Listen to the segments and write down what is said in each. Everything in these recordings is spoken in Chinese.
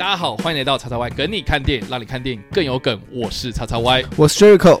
大家好，欢迎来到叉叉 Y 梗你看电影，让你看电影更有梗。我是叉叉 Y，我是 Jericho。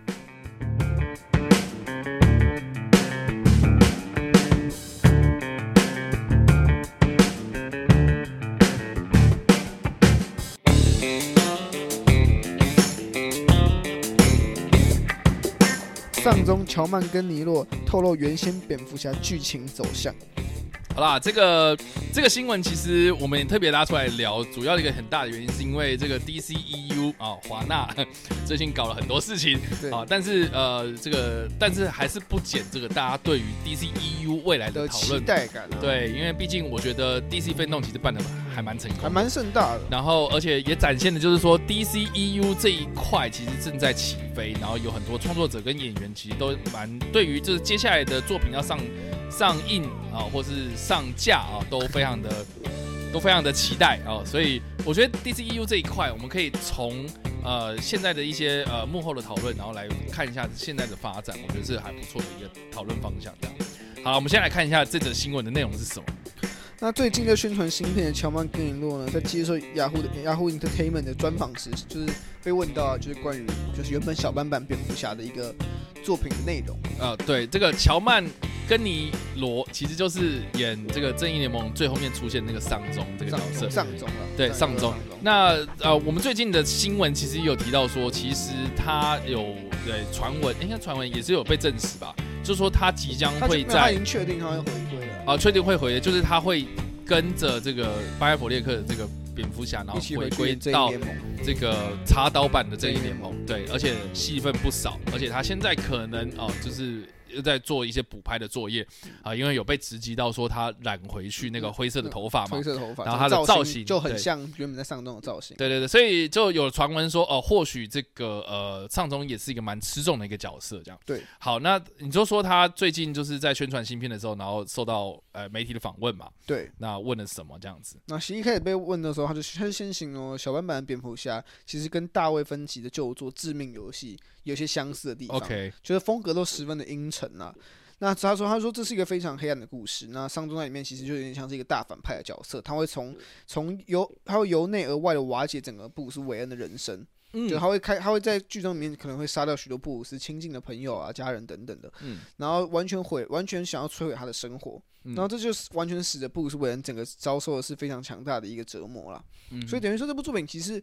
上中乔曼跟尼洛透露原先蝙蝠侠剧情走向。好啦，这个这个新闻其实我们也特别拉出来聊，主要的一个很大的原因是因为这个 DCEU 啊，华纳 最近搞了很多事情啊，但是呃，这个但是还是不减这个大家对于 DCEU 未来的讨论。期待感。对，因为毕竟我觉得 DC 奋斗其实办的还蛮成功，还蛮盛大的。然后而且也展现的就是说 DCEU 这一块其实正在起飞，然后有很多创作者跟演员其实都蛮对于就是接下来的作品要上。上映啊，或是上架啊，都非常的都非常的期待啊，所以我觉得 DCEU 这一块，我们可以从呃现在的一些呃幕后的讨论，然后来看一下现在的发展，我觉得是还不错的一个讨论方向。这样，好，我们先来看一下这则新闻的内容是什么。那最近在宣传新片的乔曼·根尼洛呢，在接受雅虎的雅虎 Entertainment 的专访时，就是被问到，就是关于就是原本小班版蝙蝠侠的一个作品的内容。呃，对，这个乔曼。根尼罗其实就是演这个正义联盟最后面出现那个丧钟这个角色，丧钟了，对，丧钟。那呃，我们最近的新闻其实也有提到说，其实他有对传闻，应该传闻也是有被证实吧，就是说他即将会在，他已经确定他会回归了，啊，确定会回的，就是他会跟着这个巴耶佛列克的这个蝙蝠侠，然后回归到这个插刀版的正义联盟，对，而且戏份不少，而且他现在可能哦，就是。又在做一些补拍的作业啊，因为有被直击到说他染回去那个灰色的头发嘛，灰色头发，然后他的造型就很像原本在上中的造型。对对对，所以就有传闻说，哦、呃，或许这个呃上中也是一个蛮吃重的一个角色，这样。对，好，那你就说他最近就是在宣传新片的时候，然后受到呃媒体的访问嘛？对，那问了什么这样子？那其实一开始被问的时候，他就他就先形容小版版的蝙蝠侠其实跟大卫芬奇的旧作《致命游戏》有些相似的地方，OK，就是风格都十分的阴沉啊。那他说：“他说这是一个非常黑暗的故事。那丧钟在里面其实就有点像是一个大反派的角色，他会从从由他会由内而外的瓦解整个布鲁斯韦恩的人生。嗯，就他会开，他会在剧中里面可能会杀掉许多布鲁斯亲近的朋友啊、家人等等的。嗯，然后完全毁，完全想要摧毁他的生活。然后这就是完全使得布鲁斯韦恩整个遭受的是非常强大的一个折磨了。嗯，所以等于说这部作品其实。”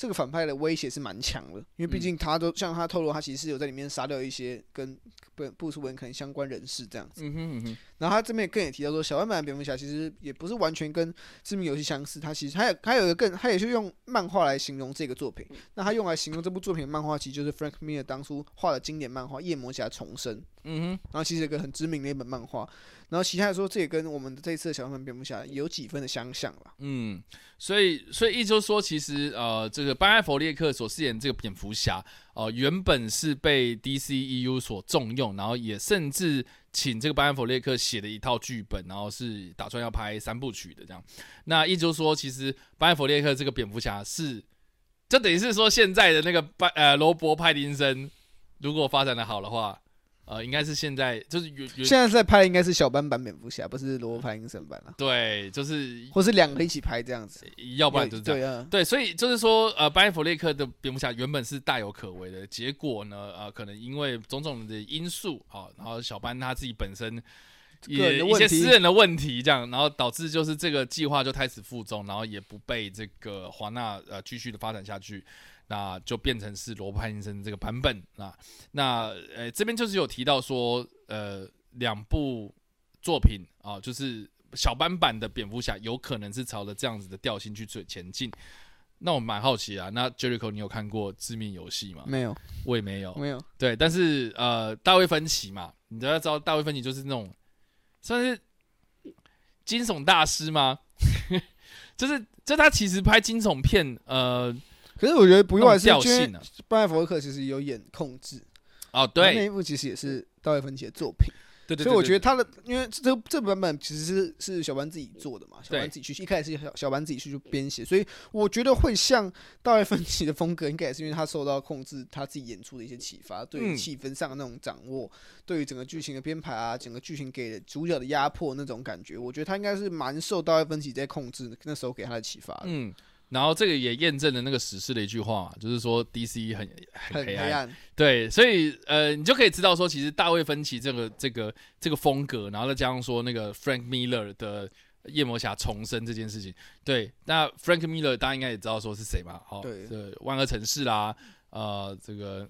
这个反派的威胁是蛮强的，因为毕竟他都像他透露，他其实是有在里面杀掉一些跟布布鲁斯韦恩可能相关人士这样子。嗯哼嗯哼。然后他这边也更也提到说，小班版的蝙蝠侠其实也不是完全跟致命游戏相似，他其实还有还有一个更，他也是用漫画来形容这个作品。那他用来形容这部作品的漫画，其实就是 Frank Miller 当初画的经典漫画《夜魔侠重生》。嗯哼。然后其实有一个很知名的一本漫画。然后其他来说，这也跟我们的这一次的小班版蝙蝠侠有几分的相像了。嗯，所以所以意思就是说，其实呃，这个班艾弗列克所饰演这个蝙蝠侠，哦、呃，原本是被 DCEU 所重用，然后也甚至请这个班佛列克写的一套剧本，然后是打算要拍三部曲的这样。那意思就是说，其实班佛列克这个蝙蝠侠是，就等于是说现在的那个班呃罗伯派丁森，如果发展的好的话。呃，应该是现在就是有有现在在拍的应该是小班版蝙蝠侠，不是罗伯派丁森版了。对，就是或是两个一起拍这样子，要不然就是这样。对啊，对，所以就是说，呃，班艾佛列克的蝙蝠侠原本是大有可为的，结果呢，呃，可能因为种种的因素啊，然后小班他自己本身也一些私人的问题，这样，然后导致就是这个计划就开始负重，然后也不被这个华纳呃继续的发展下去。那就变成是罗伯·派丁森这个版本啊。那呃，这边就是有提到说，呃，两部作品啊，就是小班版的蝙蝠侠有可能是朝着这样子的调性去前进。那我蛮好奇啊。那 Jericho，你有看过《致命游戏》吗？没有，我也没有。没有。对，但是呃，大卫·芬奇嘛，你都要知道，大卫·芬奇就是那种算是惊悚大师吗？就是就他其实拍惊悚片，呃，可是我觉得不意外是调性啊。班艾佛列克其实有演控制，哦，对，那一部其实也是大卫芬奇的作品。对所以我觉得他的，因为这这版本其实是是小班自己做的嘛，小班自己去，一开始是小小班自己去就编写，所以我觉得会像大卫芬奇的风格，应该也是因为他受到控制他自己演出的一些启发，对于气氛上的那种掌握，嗯、对于整个剧情的编排啊，整个剧情给主角的压迫那种感觉，我觉得他应该是蛮受大卫芬奇在控制那时候给他的启发的。嗯。然后这个也验证了那个史诗的一句话，就是说 DC 很很黑暗，对，所以呃，你就可以知道说，其实大卫芬奇这个这个这个风格，然后再加上说那个 Frank Miller 的夜魔侠重生这件事情，对，那 Frank Miller 大家应该也知道说是谁嘛，好，对，万恶城市啦，呃，这个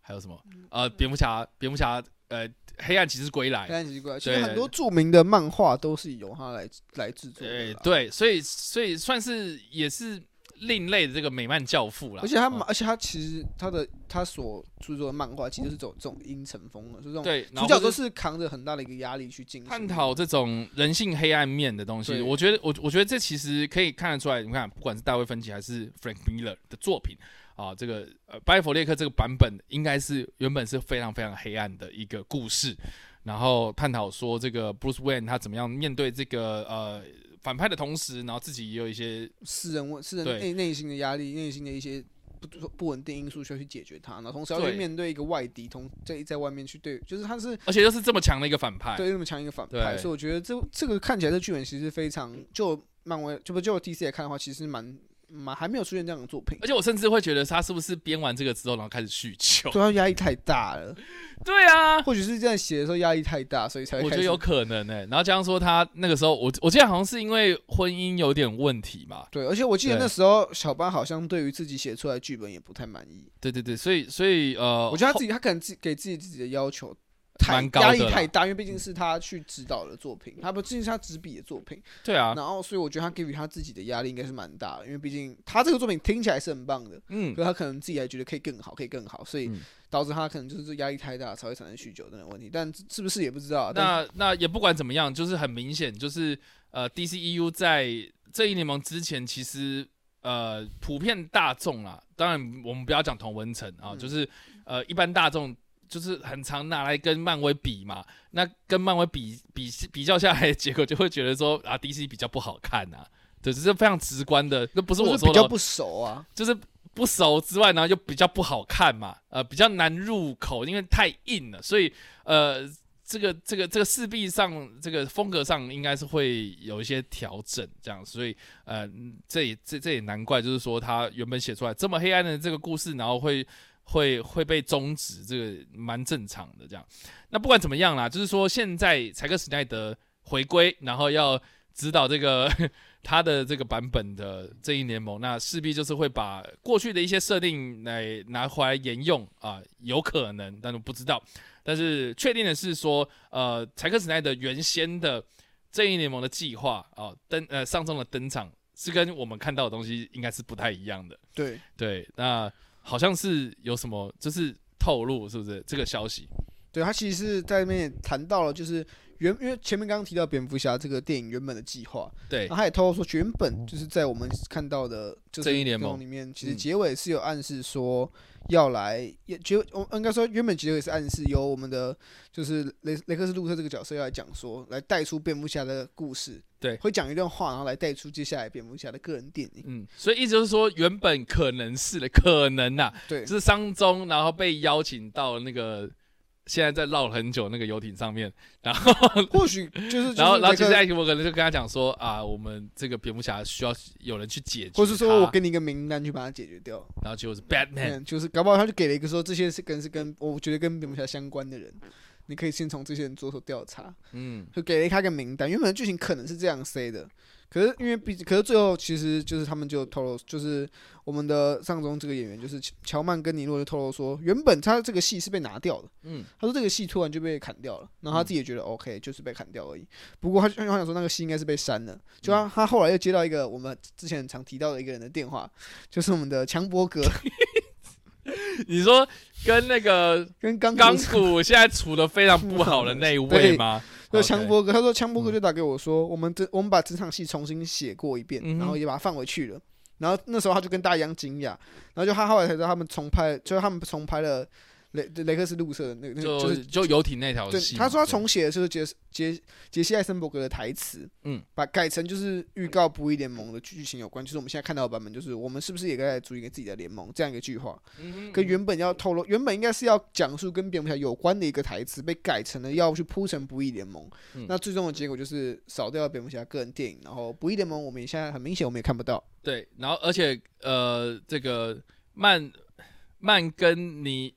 还有什么？呃，蝙蝠侠，蝙蝠侠，呃。黑暗骑士归来，黑暗骑士归来，其实很多著名的漫画都是由他来来制作的。对对，所以所以算是也是另类的这个美漫教父了。而且他，而且他其实他的他所制作的漫画，其实是走这种阴沉风的，是这种对，主角都是扛着很大的一个压力去进行探讨这种人性黑暗面的东西。我觉得，我我觉得这其实可以看得出来。你看，不管是大卫芬奇还是 Frank Miller 的作品。啊，这个呃，拜佛列克这个版本应该是原本是非常非常黑暗的一个故事，然后探讨说这个 Bruce Wayne 他怎么样面对这个呃反派的同时，然后自己也有一些私人问私人内内心的压力，内心的一些不不稳定因素需要去解决它，然后同时要去面对一个外敌，同在在外面去对，就是他是而且又是这么强的一个反派，对，这么强一个反派，所以我觉得这这个看起来这剧本其实非常就漫威就不就 DC 来看的话，其实蛮。嘛，还没有出现这样的作品，而且我甚至会觉得他是不是编完这个之后，然后开始酗酒？对他压力太大了。对啊，或许是这样写的时候压力太大，所以才。我觉得有可能呢、欸。然后加上说他那个时候，我我记得好像是因为婚姻有点问题嘛。对，而且我记得那时候小班好像对于自己写出来剧本也不太满意。对对对，所以所以呃，我觉得他自己他可能自给自己自己的要求。太压力太大，因为毕竟是他去指导的作品，他不毕竟是他执笔的作品。对啊，然后所以我觉得他给予他自己的压力应该是蛮大的，因为毕竟他这个作品听起来是很棒的，嗯，可他可能自己还觉得可以更好，可以更好，所以导致他可能就是压力太大才会产生酗酒的问题。但是不是也不知道。那那也不管怎么样，就是很明显，就是呃，DCEU 在正义联盟之前，其实呃，普遍大众啦，当然我们不要讲同文层啊，就是呃，一般大众。就是很常拿来跟漫威比嘛，那跟漫威比比比较下来的结果，就会觉得说啊，DC 比较不好看呐，对，这是非常直观的，那不是我说的，比较不熟啊，就是不熟之外，然后又比较不好看嘛，呃，比较难入口，因为太硬了，所以呃，这个这个这个势必上这个风格上应该是会有一些调整，这样，所以呃，这也这这也难怪，就是说他原本写出来这么黑暗的这个故事，然后会。会会被终止，这个蛮正常的。这样，那不管怎么样啦，就是说现在柴克史奈德回归，然后要指导这个 他的这个版本的正义联盟，那势必就是会把过去的一些设定来拿回来沿用啊，有可能，但是不知道。但是确定的是说，呃，柴克史奈德原先的正义联盟的计划啊，登呃上周的登场是跟我们看到的东西应该是不太一样的。对对，那。好像是有什么，就是透露，是不是这个消息？对，他其实是在那边谈到了，就是原因为前面刚刚提到蝙蝠侠这个电影原本的计划，对，然后他也透露说，原本就是在我们看到的就是正义联盟里面，其实结尾是有暗示说。要来也结，我应该说原本结尾是暗示由我们的就是雷雷克斯路特这个角色要来讲说，来带出蝙蝠侠的故事，对，会讲一段话，然后来带出接下来蝙蝠侠的个人电影。嗯，所以意思就是说，原本可能是的，可能啊，对，就是商中，然后被邀请到那个。现在在绕了很久那个游艇上面，然后 或许就是，然后然后其实艾奇我可能就跟他讲说啊，我们这个蝙蝠侠需要有人去解决，或是说我给你一个名单去把它解决掉，然后结果是 Batman，就是搞不好他就给了一个说这些是跟是跟我觉得跟蝙蝠侠相关的人，你可以先从这些人着手调查，嗯，就给了他一个名单，原本的剧情可能是这样塞的。可是因为毕，可是最后其实就是他们就透露，就是我们的上中这个演员就是乔曼跟尼诺就透露说，原本他这个戏是被拿掉的，嗯，他说这个戏突然就被砍掉了，然后他自己也觉得 OK，就是被砍掉而已。不过他就好像说那个戏应该是被删了，就他他后来又接到一个我们之前常提到的一个人的电话，就是我们的强伯格。你说跟那个跟钢钢骨现在处的非常不好的那一位 吗？就强波哥，他说强波哥就打给我说，我们这我们把整场戏重新写过一遍，然后也把它放回去了。然后那时候他就跟大家一样惊讶，然后就他后来才知道他们重拍，就是他们重拍了。雷雷克斯路瑟的那个，就就是就游艇那条戏。他说他重写的是杰杰杰西艾森伯格的台词，嗯，把改成就是预告不义联盟的剧情有关，就是我们现在看到的版本，就是我们是不是也该组一个自己的联盟这样一个句话，跟原本要透露，原本应该是要讲述跟蝙蝠侠有关的一个台词，被改成了要去铺成不义联盟。那最终的结果就是少掉了蝙蝠侠个人电影，然后不义联盟我们现在很明显我们也看不到。对，然后而且呃，这个曼曼根尼。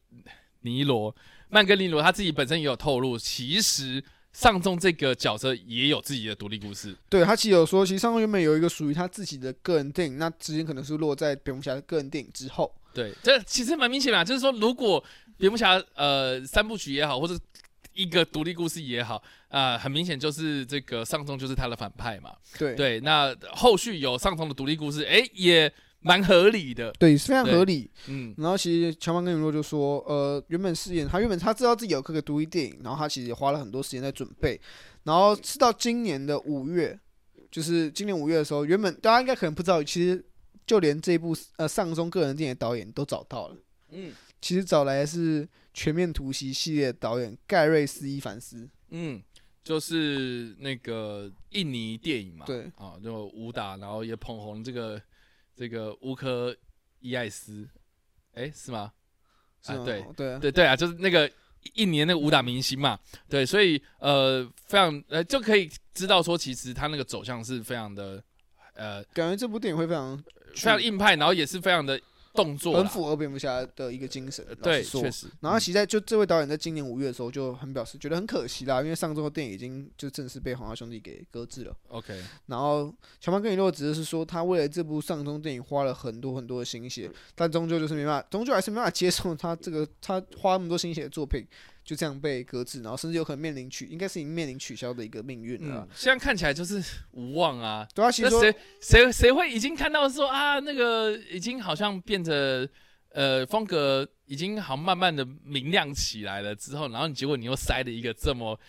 尼罗曼格尼罗他自己本身也有透露，其实上中这个角色也有自己的独立故事。对，他其实有说，其实上中原本有一个属于他自己的个人电影，那之前可能是落在蝙蝠侠的个人电影之后。对，这其实蛮明显的，就是说，如果蝙蝠侠呃三部曲也好，或者一个独立故事也好，啊、呃，很明显就是这个上中就是他的反派嘛。对对，那后续有上中的独立故事，哎，也。蛮合理的，对，非常合理。嗯，然后其实乔曼跟雨洛就说，呃，原本饰演他原本他知道自己有这个独立电影，然后他其实也花了很多时间在准备，然后是到今年的五月，就是今年五月的时候，原本大家应该可能不知道，其实就连这部呃上中个人电影的导演都找到了，嗯，其实找来的是全面突袭系列导演盖瑞斯伊凡斯，嗯，就是那个印尼电影嘛，对，啊，就武打，然后也捧红这个。这个乌科伊艾斯，哎，是吗？啊，对对对对啊，就是那个一年那个武打明星嘛，对，所以呃，非常呃，就可以知道说，其实他那个走向是非常的呃，感觉这部电影会非常非常硬派，然后也是非常的。动作很符合蝙蝠侠的一个精神，对，确实。然后其实在就这位导演在今年五月的时候就很表示觉得很可惜啦，因为上周的电影已经就正式被黄家兄弟给搁置了。OK。然后乔曼跟雨洛指的是说，他为了这部上中电影花了很多很多的心血，但终究就是没办法，终究还是没办法接受他这个他花那么多心血的作品。就这样被搁置，然后甚至有可能面临取，应该是已经面临取消的一个命运了。现在看起来就是无望啊。对啊，其实谁谁谁会已经看到说啊，那个已经好像变得呃风格已经好像慢慢的明亮起来了之后，然后你结果你又塞了一个这么。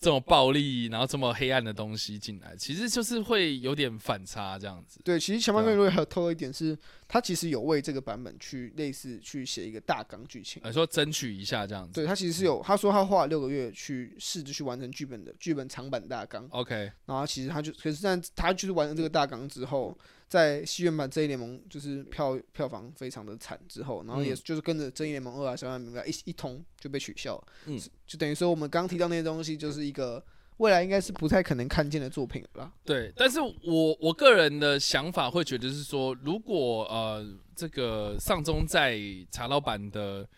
这么暴力，然后这么黑暗的东西进来，其实就是会有点反差这样子。对，其实前半段如果还有透露一点是，他其实有为这个版本去类似去写一个大纲剧情，说争取一下这样子。对，他其实是有，他说他花了六个月去试着去完成剧本的剧本长版大纲。OK，然后其实他就，可是但他就是完成这个大纲之后。在戏院版《正义联盟》就是票票房非常的惨之后，然后也就是跟着《正义联盟二》啊、《小明白》一一通就被取消了，嗯，就等于说我们刚提到那些东西，就是一个未来应该是不太可能看见的作品了。对，但是我我个人的想法会觉得是说，如果呃这个上中在查老板的《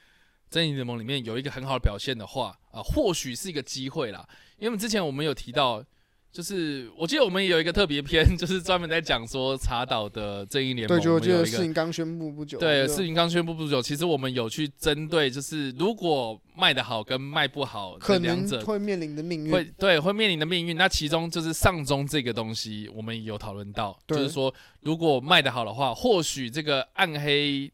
正义联盟》里面有一个很好的表现的话，啊、呃，或许是一个机会啦，因为之前我们有提到。就是我记得我们有一个特别篇，就是专门在讲说茶岛的正义联盟。对，就我记得事情刚宣布不久。对，事情刚宣布不久，其实我们有去针对，就是如果卖得好跟卖不好，可能会面临的命运。会，对，会面临的命运。那其中就是上中这个东西，我们有讨论到，就是说如果卖得好的话，或许这个暗黑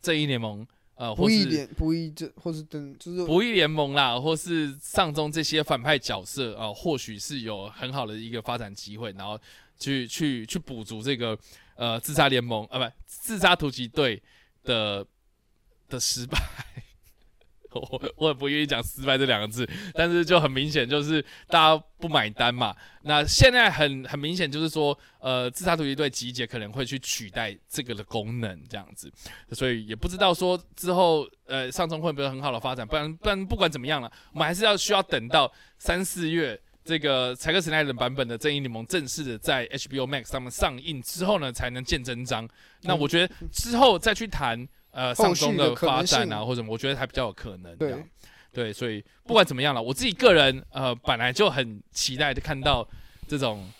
正义联盟。呃，不义联不义这，或是等就是不义联盟啦，或是上中这些反派角色啊、呃，或许是有很好的一个发展机会，然后去去去补足这个呃自杀联盟啊，不自杀突击队的的失败。我我也不愿意讲失败这两个字，但是就很明显就是大家不买单嘛。那现在很很明显就是说，呃，自杀突击队集结可能会去取代这个的功能这样子，所以也不知道说之后呃上中会不会很好的发展。不然不然不管怎么样了，我们还是要需要等到三四月这个柴克史奈德版本的正义联盟正式的在 HBO Max 上面上映之后呢，才能见真章。那我觉得之后再去谈。呃，上中的发展啊，或者什么，我觉得还比较有可能。对，对，所以不管怎么样了，我自己个人呃，本来就很期待的看到这种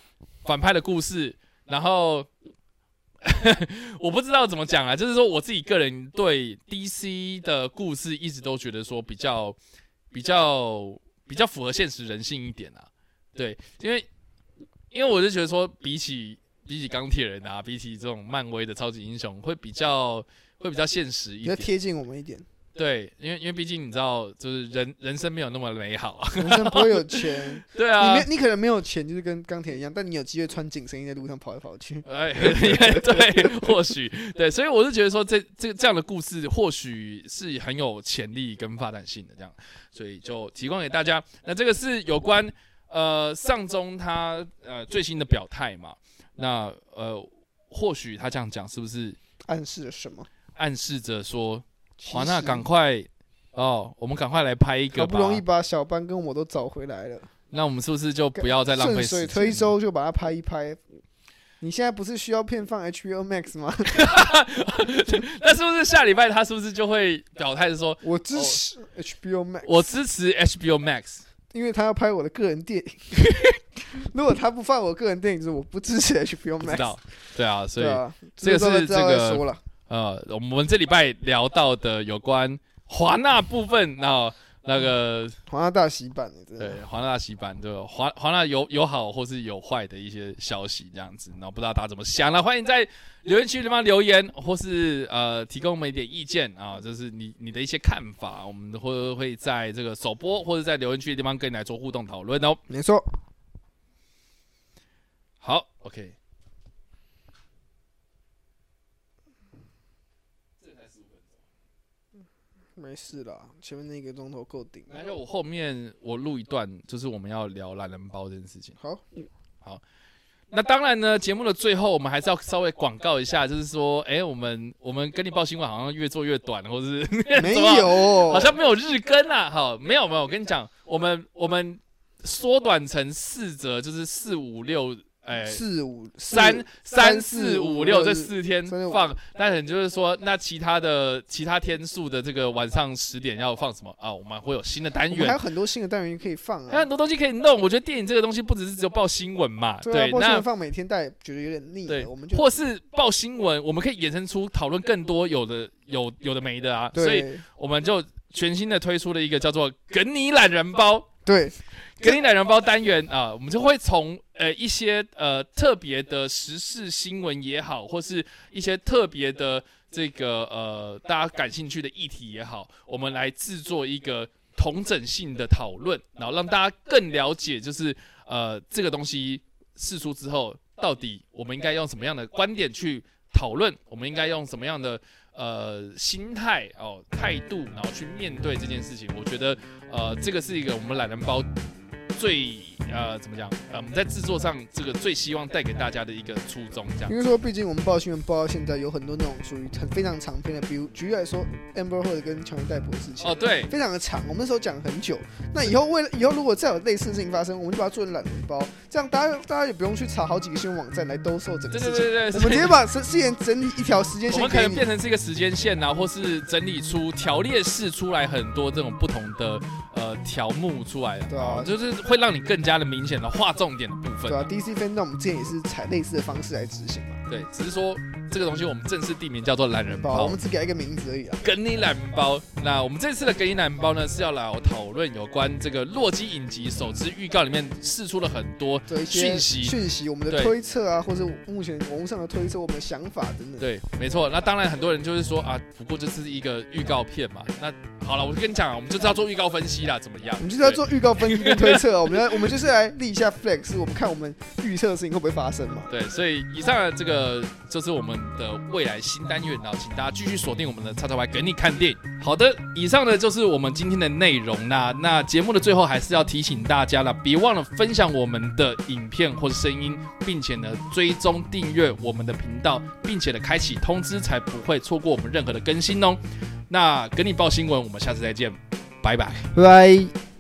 反派的故事。然后 我不知道怎么讲啊，就是说我自己个人对 DC 的故事一直都觉得说比较比较比较符合现实人性一点啊。对，因为因为我就觉得说，比起比起钢铁人啊，比起这种漫威的超级英雄，会比较。会比较现实一点，比较贴近我们一点。对，因为因为毕竟你知道，就是人人生没有那么美好，人生不会有钱。对啊，你没你可能没有钱，就是跟钢铁一样，但你有机会穿紧身衣在路上跑来跑去。哎，对，或许对，所以我是觉得说这，这这这样的故事或许是很有潜力跟发展性的这样，所以就提供给大家。那这个是有关呃上中他呃最新的表态嘛？那呃或许他这样讲是不是暗示了什么？暗示着说。华纳，赶快哦！我们赶快来拍一个，好不容易把小班跟我都找回来了。那我们是不是就不要再浪费时间？顺水推舟就把它拍一拍。你现在不是需要片放 HBO Max 吗？那是不是下礼拜他是不是就会表态说，我支持 HBO Max，我支持 HBO Max，因为他要拍我的个人电影。如果他不放我个人电影，就是我不支持 HBO Max。对啊，所以这个是这个。呃，我们这礼拜聊到的有关华纳部分，然后那个华纳大洗版，对，华纳大洗版，对，华华纳有有好或是有坏的一些消息，这样子，然后不知道大家怎么想呢？欢迎在留言区里方留言，或是呃提供我们一点意见啊，就是你你的一些看法，我们会会在这个首播或者在留言区的地方跟你来做互动讨论哦。没错，好，OK。没事啦，前面那个钟头够顶。而且我后面我录一段，就是我们要聊懒人包这件事情。好，好。那当然呢，节目的最后我们还是要稍微广告一下，就是说，哎、欸，我们我们跟你报新闻好像越做越短，或是没有，好像没有日更啦。好，没有没有，我跟你讲，我们我们缩短成四则，就是四五六。哎，四五三三四五六这四天放，那很就是说，那其他的其他天数的这个晚上十点要放什么啊？我们会有新的单元，还有很多新的单元可以放啊，还有很多东西可以弄。我觉得电影这个东西不只是只有报新闻嘛，对，那放每天带觉得有点腻，对，我们就或是报新闻，我们可以衍生出讨论更多有的有有的没的啊，所以我们就全新的推出了一个叫做“梗你懒人包”，对。梗你懒人包单元啊，我们就会从呃一些呃特别的时事新闻也好，或是一些特别的这个呃大家感兴趣的议题也好，我们来制作一个同整性的讨论，然后让大家更了解，就是呃这个东西释出之后，到底我们应该用什么样的观点去讨论，我们应该用什么样的呃心态哦态度，然后去面对这件事情。我觉得呃这个是一个我们懒人包。最呃怎么讲？呃，我们在制作上这个最希望带给大家的一个初衷，这样。因为说，毕竟我们报新闻报到现在，有很多那种属于很非常长篇的，比如举例来说，Amber Heard 跟强尼戴普的事情。哦，对，非常的长。我们那时候讲很久。那以后为了以后如果再有类似的事情发生，我们就把它做成懒人包，这样大家大家也不用去查好几个新闻网站来兜售整个事情。对对对对。我们直接把事件整理一条时间线。我们可能变成是一个时间线啊，或是整理出条列式出来很多这种不同的呃条目出来。对啊，就是会让你更加的。明显的划重点的部分，对啊，DC Fandom 我们之前也是采类似的方式来执行。对，只是说这个东西我们正式地名叫做懒人包，我们只给一个名字而已啊。梗你懒人包，那我们这次的梗你懒人包呢，是要来讨论有关这个洛基影集首支预告里面释出了很多讯息，讯息，我们的推测啊，或者目前网络上的推测，我们的想法等等。对，没错。那当然很多人就是说啊，不过这是一个预告片嘛。那好了，我就跟你讲啊，我们就是要做预告分析啦，怎么样？我们就是要做预告分析跟推测，我们要我们就是来立一下 flag，我们看我们预测的事情会不会发生嘛？对，所以以上的这个就是我们的未来新单元，然后请大家继续锁定我们的叉叉 Y 给你看电影。好的，以上呢就是我们今天的内容啦。那节目的最后还是要提醒大家了，别忘了分享我们的影片或者声音，并且呢追踪订阅我们的频道，并且呢开启通知，才不会错过我们任何的更新哦。那给你报新闻，我们下次再见，拜拜，拜拜。